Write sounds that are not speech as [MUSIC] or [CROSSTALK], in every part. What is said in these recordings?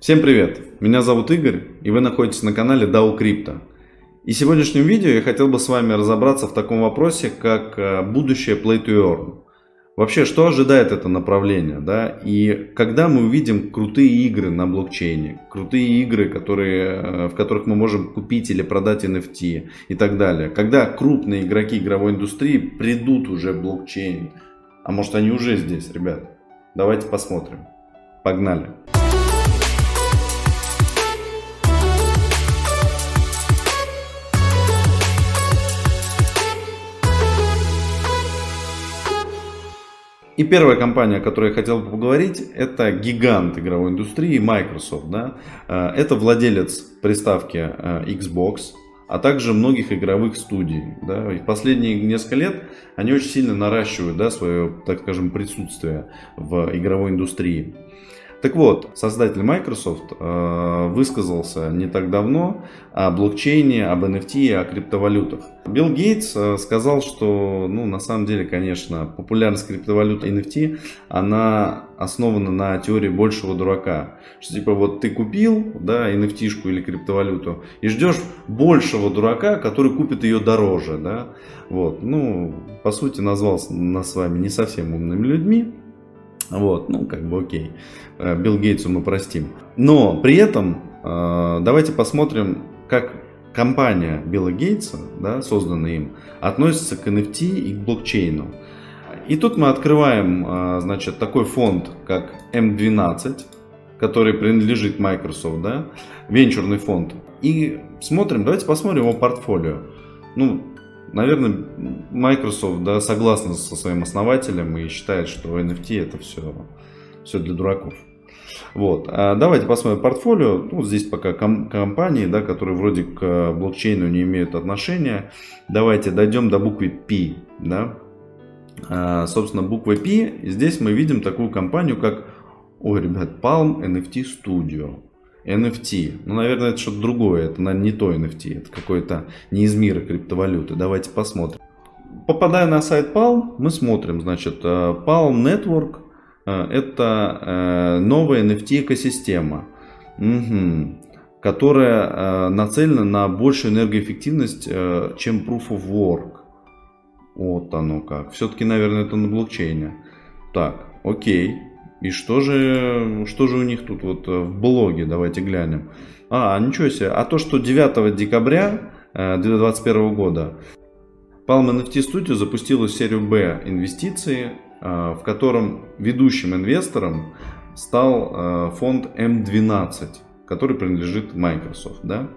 Всем привет! Меня зовут Игорь, и вы находитесь на канале DAO Crypto. И в сегодняшнем видео я хотел бы с вами разобраться в таком вопросе, как э, будущее Play to Earn. Вообще, что ожидает это направление, да, и когда мы увидим крутые игры на блокчейне, крутые игры, которые, э, в которых мы можем купить или продать NFT и так далее, когда крупные игроки игровой индустрии придут уже в блокчейн, а может они уже здесь, ребят, давайте посмотрим. Погнали! И первая компания, о которой я хотел бы поговорить, это гигант игровой индустрии Microsoft. Да? Э, это владелец приставки э, Xbox, а также многих игровых студий. Да? И последние несколько лет они очень сильно наращивают да, свое, так скажем, присутствие в игровой индустрии. Так вот, создатель Microsoft э, высказался не так давно о блокчейне, об NFT и о криптовалютах. Билл Гейтс э, сказал, что, ну, на самом деле, конечно, популярность криптовалют NFT, она основана на теории большего дурака. Что типа вот ты купил, да, NFT-шку или криптовалюту и ждешь большего дурака, который купит ее дороже, да. Вот, ну, по сути, назвал нас с вами не совсем умными людьми, вот, ну, как бы окей. Э, Билл Гейтсу мы простим. Но при этом э, давайте посмотрим, как компания Билла Гейтса, да, созданная им, относится к NFT и к блокчейну. И тут мы открываем, э, значит, такой фонд, как M12, который принадлежит Microsoft, да, венчурный фонд. И смотрим, давайте посмотрим его портфолио. Ну, Наверное, Microsoft да, согласна со своим основателем и считает, что NFT это все, все для дураков. Вот. А давайте посмотрим портфолио. Ну, здесь пока ком- компании, да, которые вроде к блокчейну не имеют отношения. Давайте дойдем до буквы P. Да? А, собственно, буква P. Здесь мы видим такую компанию, как, ой, ребят, Palm NFT Studio. NFT. Ну, наверное, это что-то другое. Это, наверное, не то NFT. Это какой-то не из мира криптовалюты. Давайте посмотрим. Попадая на сайт Palm, мы смотрим, значит, э, Palm Network э, это э, новая NFT экосистема, угу, которая нацелена на большую энергоэффективность, чем Proof of Work. Вот оно как. Все-таки, наверное, это на блокчейне. Так, окей. И что же, что же у них тут вот э, в блоге, давайте глянем. А, ничего себе. А то, что 9 декабря 2021 э, года Palm NFT Studio запустила серию B инвестиции, э, в котором ведущим инвестором стал фонд M12, который принадлежит Microsoft. Да?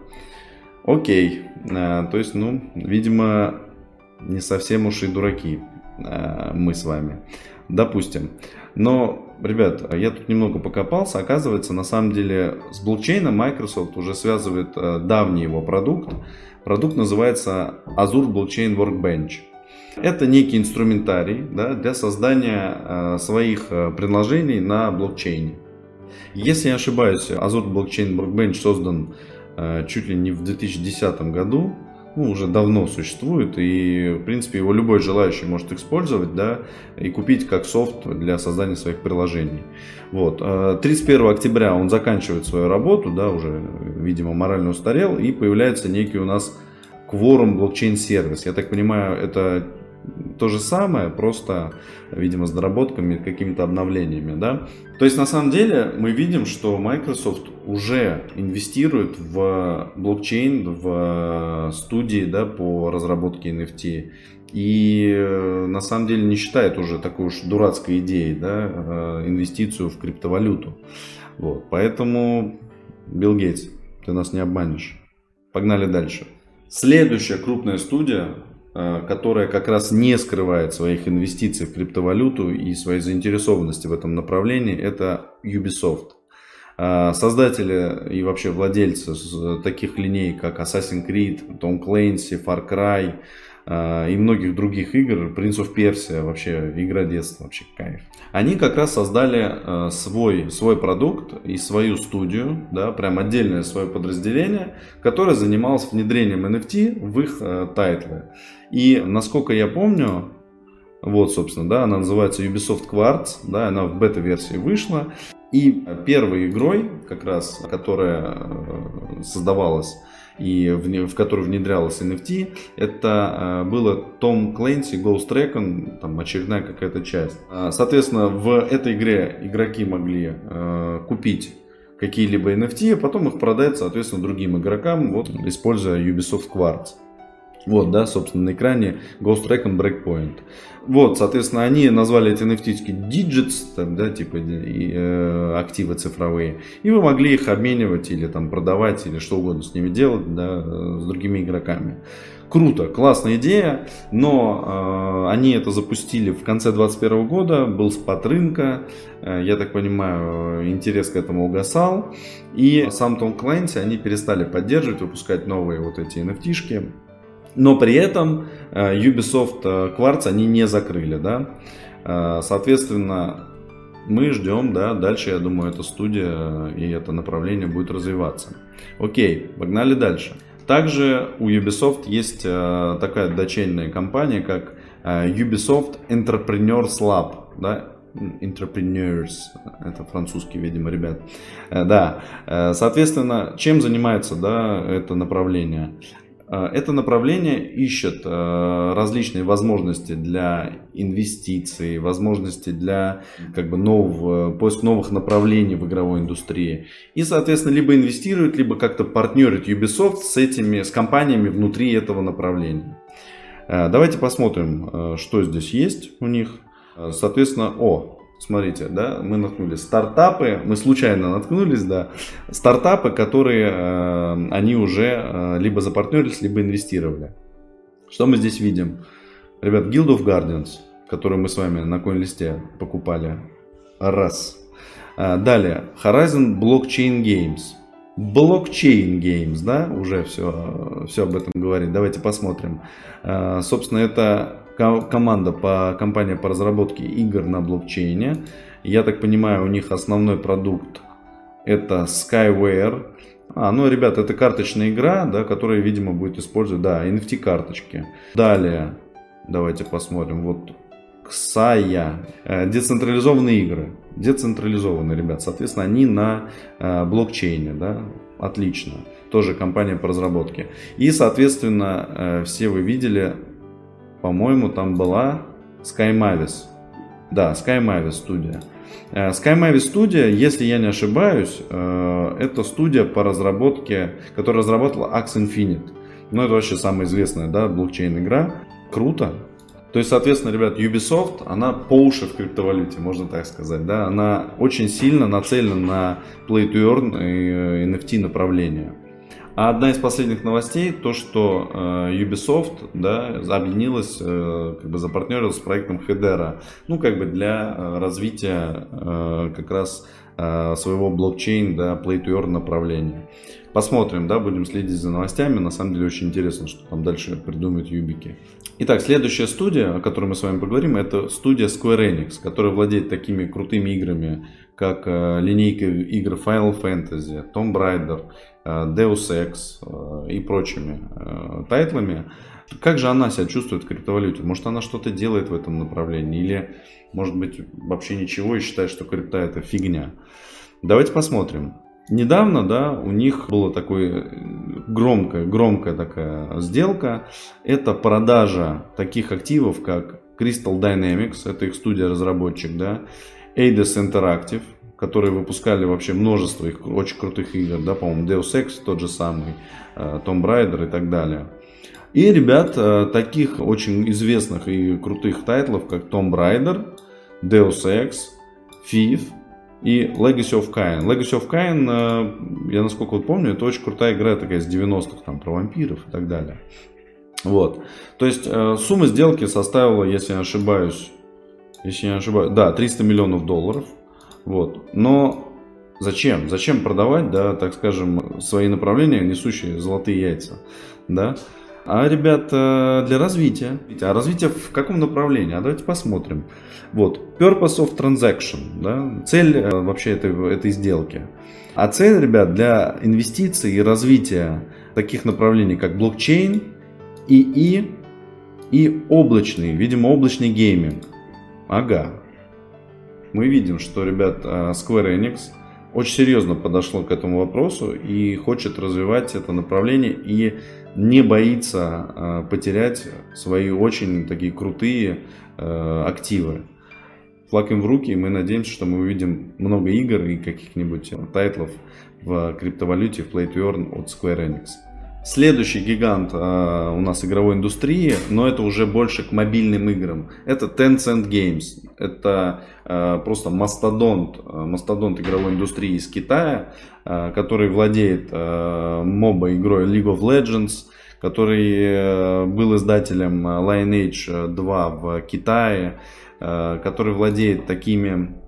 Окей. То есть, ну, видимо, не совсем уж и дураки мы с вами. Допустим. Но, ребят, я тут немного покопался. Оказывается, на самом деле с блокчейном Microsoft уже связывает э, давний его продукт. Продукт называется Azure Blockchain Workbench. Это некий инструментарий да, для создания э, своих э, приложений на блокчейне. Если я ошибаюсь, Azure Blockchain Workbench создан чуть ли не в 2010 году ну, уже давно существует, и, в принципе, его любой желающий может использовать, да, и купить как софт для создания своих приложений. Вот. 31 э, октября он заканчивает свою работу, да, уже, видимо, морально устарел, и появляется некий у нас Quorum блокчейн-сервис. Я так понимаю, это то же самое, просто, видимо, с доработками, какими-то обновлениями, да. То есть, на самом деле, мы видим, что Microsoft уже инвестирует в блокчейн, в студии, да, по разработке NFT. И на самом деле не считает уже такой уж дурацкой идеей, да, э, инвестицию в криптовалюту. Вот, поэтому, Билл Гейтс, ты нас не обманешь. Погнали дальше. Следующая крупная студия, Э, которая как раз не скрывает своих инвестиций в криптовалюту и своей заинтересованности в этом направлении, это Ubisoft. Э, создатели и вообще владельцы таких линей, как Assassin's Creed, Tom Clancy, Far Cry, и многих других игр, Prince of Persia, вообще игра детства, вообще кайф. Они как раз создали э, свой, свой продукт и свою студию, да, прям отдельное свое подразделение, которое занималось внедрением NFT в их э, тайтлы. И насколько я помню, Вот, собственно, да, она называется Ubisoft Quartz, да, она в бета-версии вышла. И первой игрой, как раз, которая создавалась и в, в которую внедрялась NFT, это э, было Том Clancy Ghost Recon, там очередная какая-то часть. А, соответственно, в этой игре игроки могли э, купить какие-либо NFT, а потом их продать, соответственно, другим игрокам, вот, используя Ubisoft Quartz. Вот, да, собственно, на экране Ghost Recon Breakpoint. Вот, соответственно, они назвали эти NFT digits, там, да, типа и, э, активы цифровые. И вы могли их обменивать или там продавать, или что угодно с ними делать, да, с другими игроками. Круто, классная идея, но э, они это запустили в конце 2021 года, был спад рынка, э, я так понимаю, интерес к этому угасал, и сам Том Клэнси они перестали поддерживать, выпускать новые вот эти NFT-шки, но при этом э, Ubisoft э, Quartz они не закрыли, да. Э, соответственно, мы ждем, да, дальше, я думаю, эта студия и это направление будет развиваться. Окей, погнали дальше. Также у Ubisoft есть такая дочерняя компания, как Ubisoft Entrepreneurs Lab, да, Entrepreneurs, это французский, видимо, ребят. Да, соответственно, чем занимается, да, это направление? Э, это направление ищет э, различные возможности для инвестиций, возможности для как бы, нового, поиск новых направлений в игровой индустрии. И, соответственно, либо инвестирует, либо как-то партнерит Ubisoft с этими, с компаниями внутри этого направления. Э, давайте посмотрим, что здесь есть у них. Соответственно, о, смотрите, да, мы наткнулись. Стартапы, мы случайно наткнулись, да, стартапы, которые э, они уже э, либо запартнерились, либо инвестировали. Что мы здесь видим? Ребят, Guild of Guardians, которую мы с вами на CoinList покупали. Раз. Э, далее, Horizon Blockchain Games. Blockchain Games, да, уже все, все об этом говорит. Давайте посмотрим. Э, собственно, это команда по компания по разработке игр на блокчейне. Я так понимаю, у них основной продукт это Skyware. А, ну, ребят, это карточная игра, да, которая, видимо, будет использовать, да, NFT карточки. Далее, давайте посмотрим, вот Xaya, э, децентрализованные игры. Децентрализованные, ребят, соответственно, они на э, блокчейне, да, отлично. Тоже компания по разработке. И, соответственно, э, все вы видели по-моему, там была Sky Mavis. Да, Sky Mavis студия. Э, Sky Mavis студия, если я не ошибаюсь, э, это студия по разработке, которая разработала Axe Infinite. Ну, это вообще самая известная, да, блокчейн-игра. Круто. То есть, соответственно, ребят, Ubisoft, она по уши в криптовалюте, можно так сказать, да, она очень сильно нацелена на Play to Earn и NFT э, направление. А одна из последних новостей, то что э, Ubisoft да, объединилась, э, как бы запартнерилась с проектом Hedera, ну как бы для э, развития э, как раз э, своего блокчейн, да, play to earn направления. Посмотрим, да, будем следить за новостями. На самом деле очень интересно, что там дальше придумают юбики. Итак, следующая студия, о которой мы с вами поговорим, это студия Square Enix, которая владеет такими крутыми играми, как э, линейка игр Final Fantasy, Tomb Raider, Deus Ex э, и прочими э, тайтлами. Как же она себя чувствует в криптовалюте? Может она что-то делает в этом направлении? Или может быть вообще ничего и считает, что крипта это фигня? Давайте посмотрим. Недавно, да, у них была такая громкая, громкая такая сделка. Это продажа таких активов, как Crystal Dynamics, это их студия-разработчик, да, Eidos Interactive, которые выпускали вообще множество их очень крутых игр, да, по-моему, Deus Ex тот же самый, э, Tomb Raider и так далее. И ребят, э, таких очень известных и крутых тайтлов, как Tomb Raider, Deus Ex, Thief и Legacy of Kain. Legacy of Kain, э, я насколько вот помню, это очень крутая игра такая с 90-х, там, про вампиров и так далее. Вот. То есть сумма сделки составила, если я не ошибаюсь, если я не ошибаюсь, да, 300 миллионов долларов. Вот. Но зачем? Зачем продавать, да, так скажем, свои направления, несущие золотые яйца, да? А, ребята, для развития. А развитие в каком направлении? А давайте посмотрим. Вот, purpose of transaction, да, цель э, вообще этой, этой сделки. А цель, ребят, для инвестиций и развития таких направлений, как блокчейн, ИИ И облачный, видимо, облачный гейминг. Ага. Мы видим, что, ребят, а, Square Enix очень серьезно подошло к этому вопросу и хочет развивать это направление и не боится а, потерять свои очень такие крутые а, активы. Флаг им в руки, и мы надеемся, что мы увидим много игр и каких-нибудь тайтлов в криптовалюте в Play to Earn от Square Enix. Следующий гигант э, у нас игровой индустрии, но это уже больше к мобильным играм. Это Tencent Games. Это э, просто мастодонт, э, мастодонт игровой индустрии из Китая, э, который владеет э, моба игрой League of Legends, который э, был издателем Lineage 2 в Китае, э, который владеет такими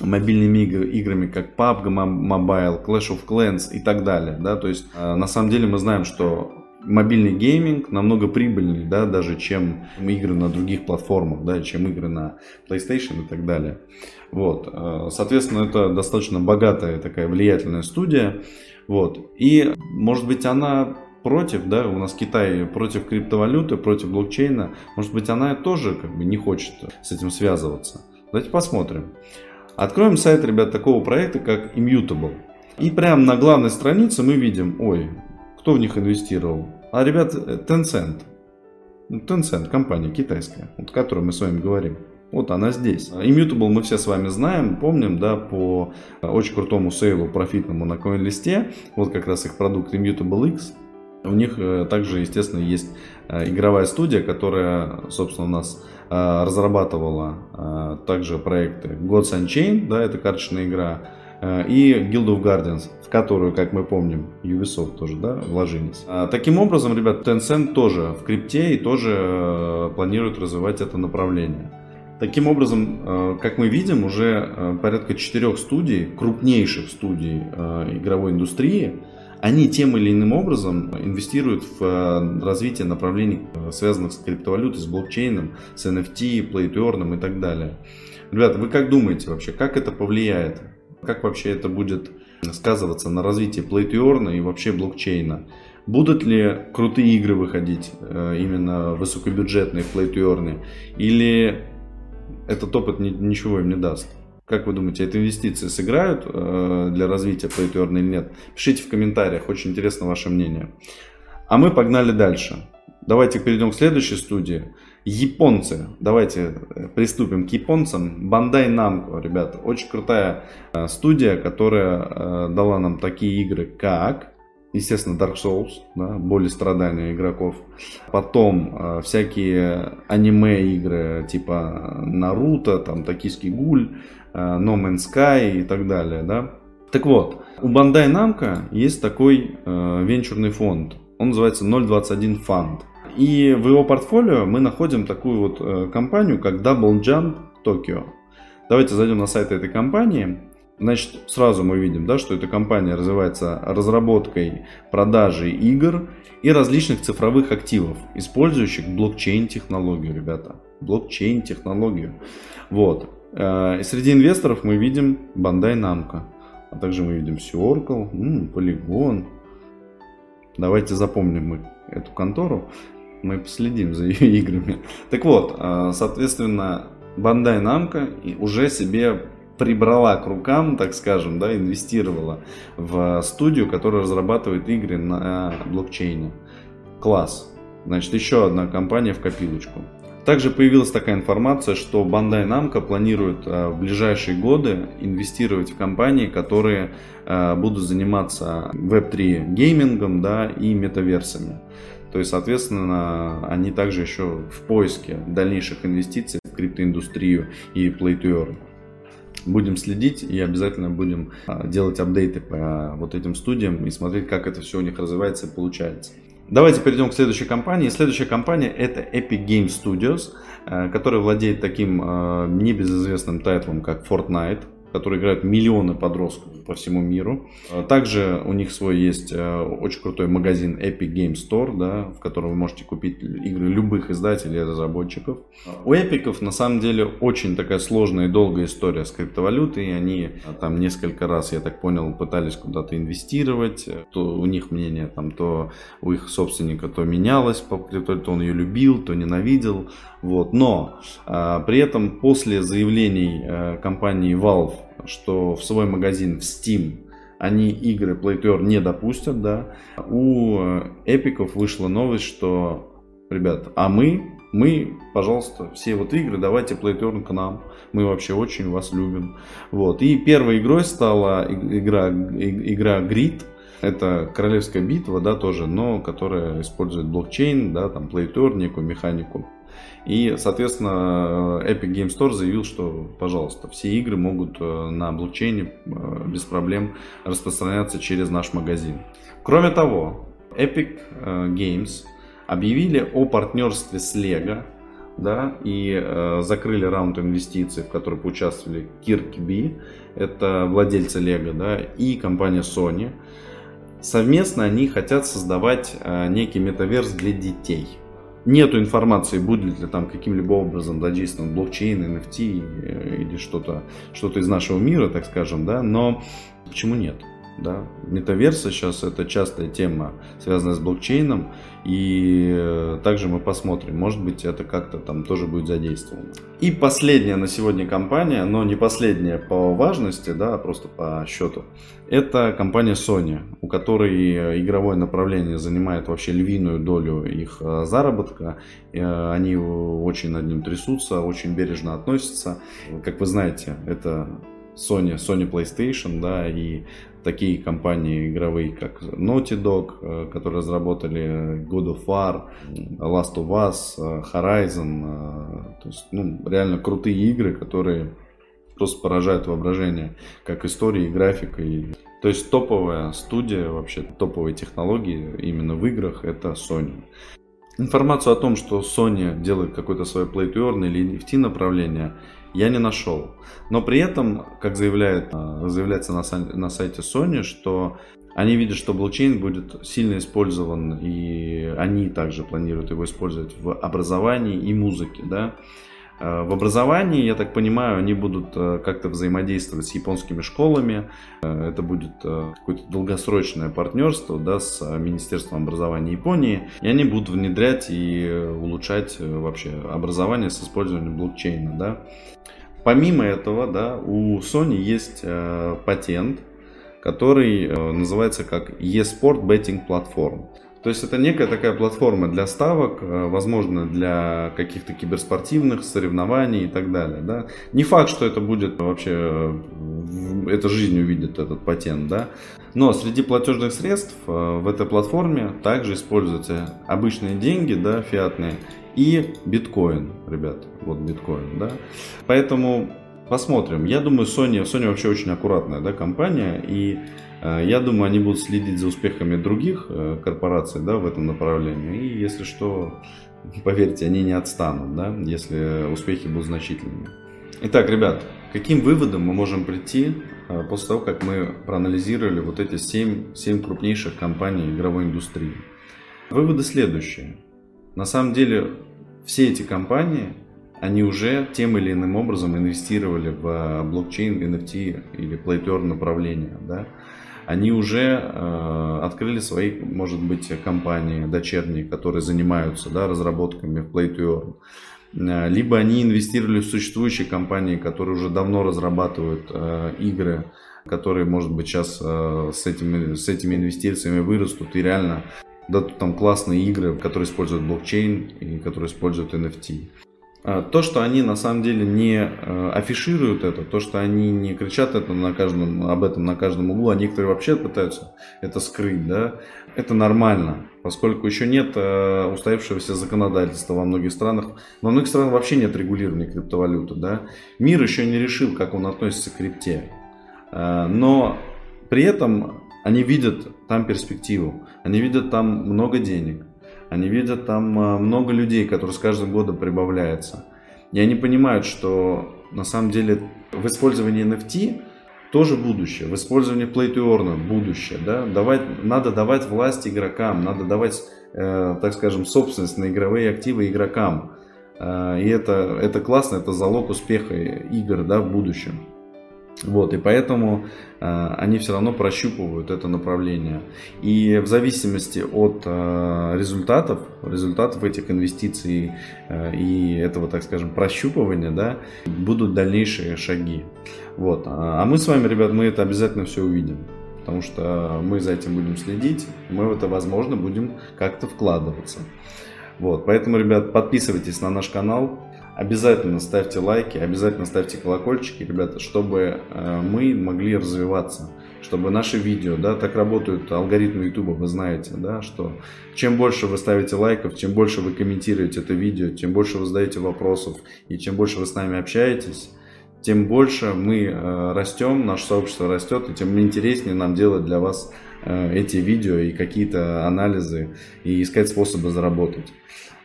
мобильными играми, как PUBG Mobile, Clash of Clans и так далее. Да? То есть, э, на самом деле мы знаем, что мобильный гейминг намного прибыльнее, да, даже чем игры на других платформах, да, чем игры на PlayStation и так далее. Вот. Э, соответственно, это достаточно богатая такая влиятельная студия. Вот. И, может быть, она против, да, у нас Китай против криптовалюты, против блокчейна, может быть, она тоже как бы не хочет с этим связываться. Давайте посмотрим. Откроем сайт, ребят, такого проекта, как Immutable. И прямо на главной странице мы видим, ой, кто в них инвестировал? А, ребят, Tencent. Tencent, компания китайская, о которой мы с вами говорим. Вот она здесь. Immutable мы все с вами знаем, помним, да, по очень крутому сейлу профитному на CoinList. Вот как раз их продукт Immutable X. У них э, также, естественно, есть э, игровая студия, которая, собственно, у нас э, разрабатывала также проекты Gods Unchained, да, это карточная игра, и Guild of Guardians, в которую, как мы помним, Ubisoft тоже да, вложились. Таким образом, ребят, Tencent тоже в крипте и тоже планирует развивать это направление. Таким образом, как мы видим, уже порядка четырех студий, крупнейших студий игровой индустрии, они тем или иным образом инвестируют в э, развитие направлений, э, связанных с криптовалютой, с блокчейном, с NFT, Play to Earn и так далее. Ребята, вы как думаете вообще, как это повлияет? Как вообще это будет сказываться на развитии Play to Earn и вообще блокчейна? Будут ли крутые игры выходить, э, именно высокобюджетные Play to Earn? Или этот опыт ничего им не даст? Как вы думаете, эти инвестиции сыграют э, для развития PlayTurn или нет? Пишите в комментариях, очень интересно ваше мнение. А мы погнали дальше. Давайте перейдем к следующей студии. Японцы. Давайте э, приступим к японцам. Bandai Namco, ребята. Очень крутая э, студия, которая дала нам такие игры, как естественно, Dark Souls, да, боль и страдания игроков. Потом всякие аниме-игры типа Наруто, там Токийский гуль, Э, no Man's Sky и так далее. Да? Так вот, у Bandai Namco есть такой э, венчурный фонд. Он называется 021 Fund. И в его портфолио мы находим такую вот э, компанию, как Double Jump Tokyo. Давайте зайдем на сайт этой компании. Значит, сразу мы видим, да, что эта компания развивается разработкой, продажей игр и различных цифровых активов, использующих блокчейн-технологию, ребята. Блокчейн-технологию. Вот. Э, среди инвесторов мы видим Bandai Namco. А также мы видим Oracle, Polygon. Давайте запомним мы эту контору. Мы последим за [LAUGHS] ее играми. Так вот, э, соответственно, Bandai Namco уже себе прибрала к рукам, так скажем, да, инвестировала в студию, которая разрабатывает игры на блокчейне. Класс. Значит, еще одна компания в копилочку. Также появилась такая информация, что Bandai Namco планирует э, в ближайшие годы инвестировать в компании, которые э, будут заниматься Web3 геймингом да, и метаверсами. То есть, соответственно, они также еще в поиске дальнейших инвестиций в криптоиндустрию и Play to Earn. Будем следить и обязательно будем э, делать апдейты по вот этим студиям и смотреть, как это все у них развивается и получается. Давайте перейдем к следующей компании. Следующая компания это Epic Game Studios, э, которая владеет таким э, небезызвестным тайтлом, как Fortnite, который играют миллионы подростков по всему миру. А также у них свой есть э, очень крутой магазин Epic Game Store, да, в котором вы можете купить игры любых издателей и разработчиков. У эпиков на самом деле очень такая сложная и долгая история с криптовалютой. Они там несколько раз, я так понял, пытались куда-то инвестировать. То у них мнение там, то у их собственника то менялось по криптовалюте, то он ее любил, то ненавидел. Вот. Но а, при этом после заявлений а, компании Valve, что в свой магазин в Steam они игры Play to Earn не допустят, да, у эпиков вышла новость, что, ребят, а мы, мы, пожалуйста, все вот игры давайте Play to Earn к нам, мы вообще очень вас любим. Вот. И первой игрой стала игра, игра Grid, это королевская битва, да, тоже, но которая использует блокчейн, да, там, Play to Earn, некую механику. И, соответственно, Epic Game Store заявил, что, пожалуйста, все игры могут э, на блокчейне э, без проблем распространяться через наш магазин. Кроме того, Epic э, Games объявили о партнерстве с Lego, да, и э, закрыли раунд инвестиций, в который поучаствовали Kirkby, это владельцы Lego, да, и компания Sony. Совместно они хотят создавать э, некий метаверс для детей – Нету информации, будет ли там каким-либо образом задействован блокчейн, NFT э, или что-то что из нашего мира, так скажем, да, но почему нет? Да? Метаверсы сейчас это частая тема, связанная с блокчейном. И э, также мы посмотрим, может быть это как-то там тоже будет задействовано. И последняя на сегодня компания, но не последняя по важности, да, а просто по счету. Это компания Sony, у которой э, игровое направление занимает вообще львиную долю их э, заработка. Они очень над ним трясутся, очень бережно относятся. Как вы знаете, это Sony, Sony PlayStation, да, и такие компании игровые, как Naughty Dog, э, которые разработали God of War, Last of Us, э, Horizon. Э, то есть, ну, реально крутые игры, которые просто поражают воображение, как истории, и графикой. То есть топовая студия, вообще топовые технологии именно в играх это Sony. Информацию о том, что Sony делает какое-то свое Play to Earn или NFT направление, я не нашел. Но при этом, как заявляет, э, заявляется на, сайте Sony, что они видят, что блокчейн будет сильно использован, и они также планируют его использовать в образовании и музыке. Да? Э, в образовании, я так понимаю, они будут э, как-то взаимодействовать с японскими школами. Это будет какое-то долгосрочное партнерство да, с Министерством образования Японии. И они будут внедрять и улучшать вообще образование с использованием блокчейна. Да. Помимо этого, да, у Sony есть э, патент, который э, называется как eSport Betting Platform. То есть это некая такая платформа для ставок, э, возможно, для каких-то киберспортивных соревнований и так далее. Да? Не факт, что это будет вообще, э, эта жизнь увидит этот патент, да? но среди платежных средств э, в этой платформе также используются обычные деньги, да, фиатные, и биткоин, ребят, вот биткоин, да. Поэтому посмотрим. Я думаю, Sony, Sony вообще очень аккуратная, да, компания, и э, я думаю, они будут следить за успехами других э, корпораций, да, в этом направлении. И если что, [LAUGHS] поверьте, они не отстанут, да, если успехи будут значительными. Итак, ребят, каким выводом мы можем прийти э, после того, как мы проанализировали вот эти 7, 7 крупнейших компаний игровой индустрии? Выводы следующие. На самом деле все эти компании, они уже тем или иным образом инвестировали в э, блокчейн, NFT или Play to Earn направления. Да? Они уже э, открыли свои, может быть, компании дочерние, которые занимаются да, разработками в Play to Earn. Э, либо они инвестировали в существующие компании, которые уже давно разрабатывают э, игры, которые, может быть, сейчас э, с, этими, с этими инвестициями вырастут и реально да, там классные игры, которые используют блокчейн и которые используют NFT. А, то, что они на самом деле не э, афишируют это, то, что они не кричат это на каждом, об этом на каждом углу, а некоторые вообще пытаются это скрыть, да, это нормально, поскольку еще нет э, устоявшегося законодательства во многих странах. Во многих странах вообще нет регулирования криптовалюты, да. Мир еще не решил, как он относится к крипте. Э, но при этом они видят там перспективу, они видят там много денег, они видят там а, много людей, которые с каждым годом прибавляются. И они понимают, что на самом деле в использовании NFT тоже будущее. В использовании Play to Earn будущее. Да? Давать, надо давать власть игрокам, надо давать, э, так скажем, собственность на игровые активы игрокам. Э, и это, это классно, это залог успеха игр да, в будущем. Вот, и поэтому э, они все равно прощупывают это направление. И в зависимости от э, результатов, результатов этих инвестиций э, и этого, так скажем, прощупывания, да, будут дальнейшие шаги. Вот. А мы с вами, ребят, мы это обязательно все увидим. Потому что мы за этим будем следить, мы в это, возможно, будем как-то вкладываться. Вот, поэтому, ребят, подписывайтесь на наш канал, Обязательно ставьте лайки, обязательно ставьте колокольчики, ребята, чтобы э, мы могли развиваться, чтобы наши видео, да, так работают алгоритмы YouTube, вы знаете, да, что чем больше вы ставите лайков, чем больше вы комментируете это видео, тем больше вы задаете вопросов и чем больше вы с нами общаетесь, тем больше мы э, растем, наше сообщество растет, и тем интереснее нам делать для вас э, эти видео и какие-то анализы и искать способы заработать.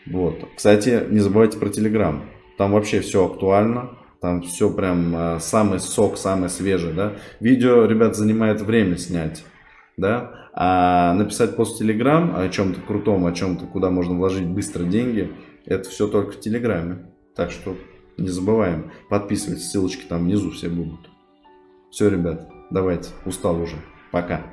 Вот. Кстати, не забывайте про Telegram. Там вообще все актуально. Там все прям э, самый сок, самый свежий, да. Видео, ребят, занимает время снять, да. А написать пост в Телеграм о чем-то крутом, о чем-то, куда можно вложить быстро деньги, это все только в Телеграме. Так что не забываем. Подписывайтесь, ссылочки там внизу все будут. Все, ребят, давайте. Устал уже. Пока.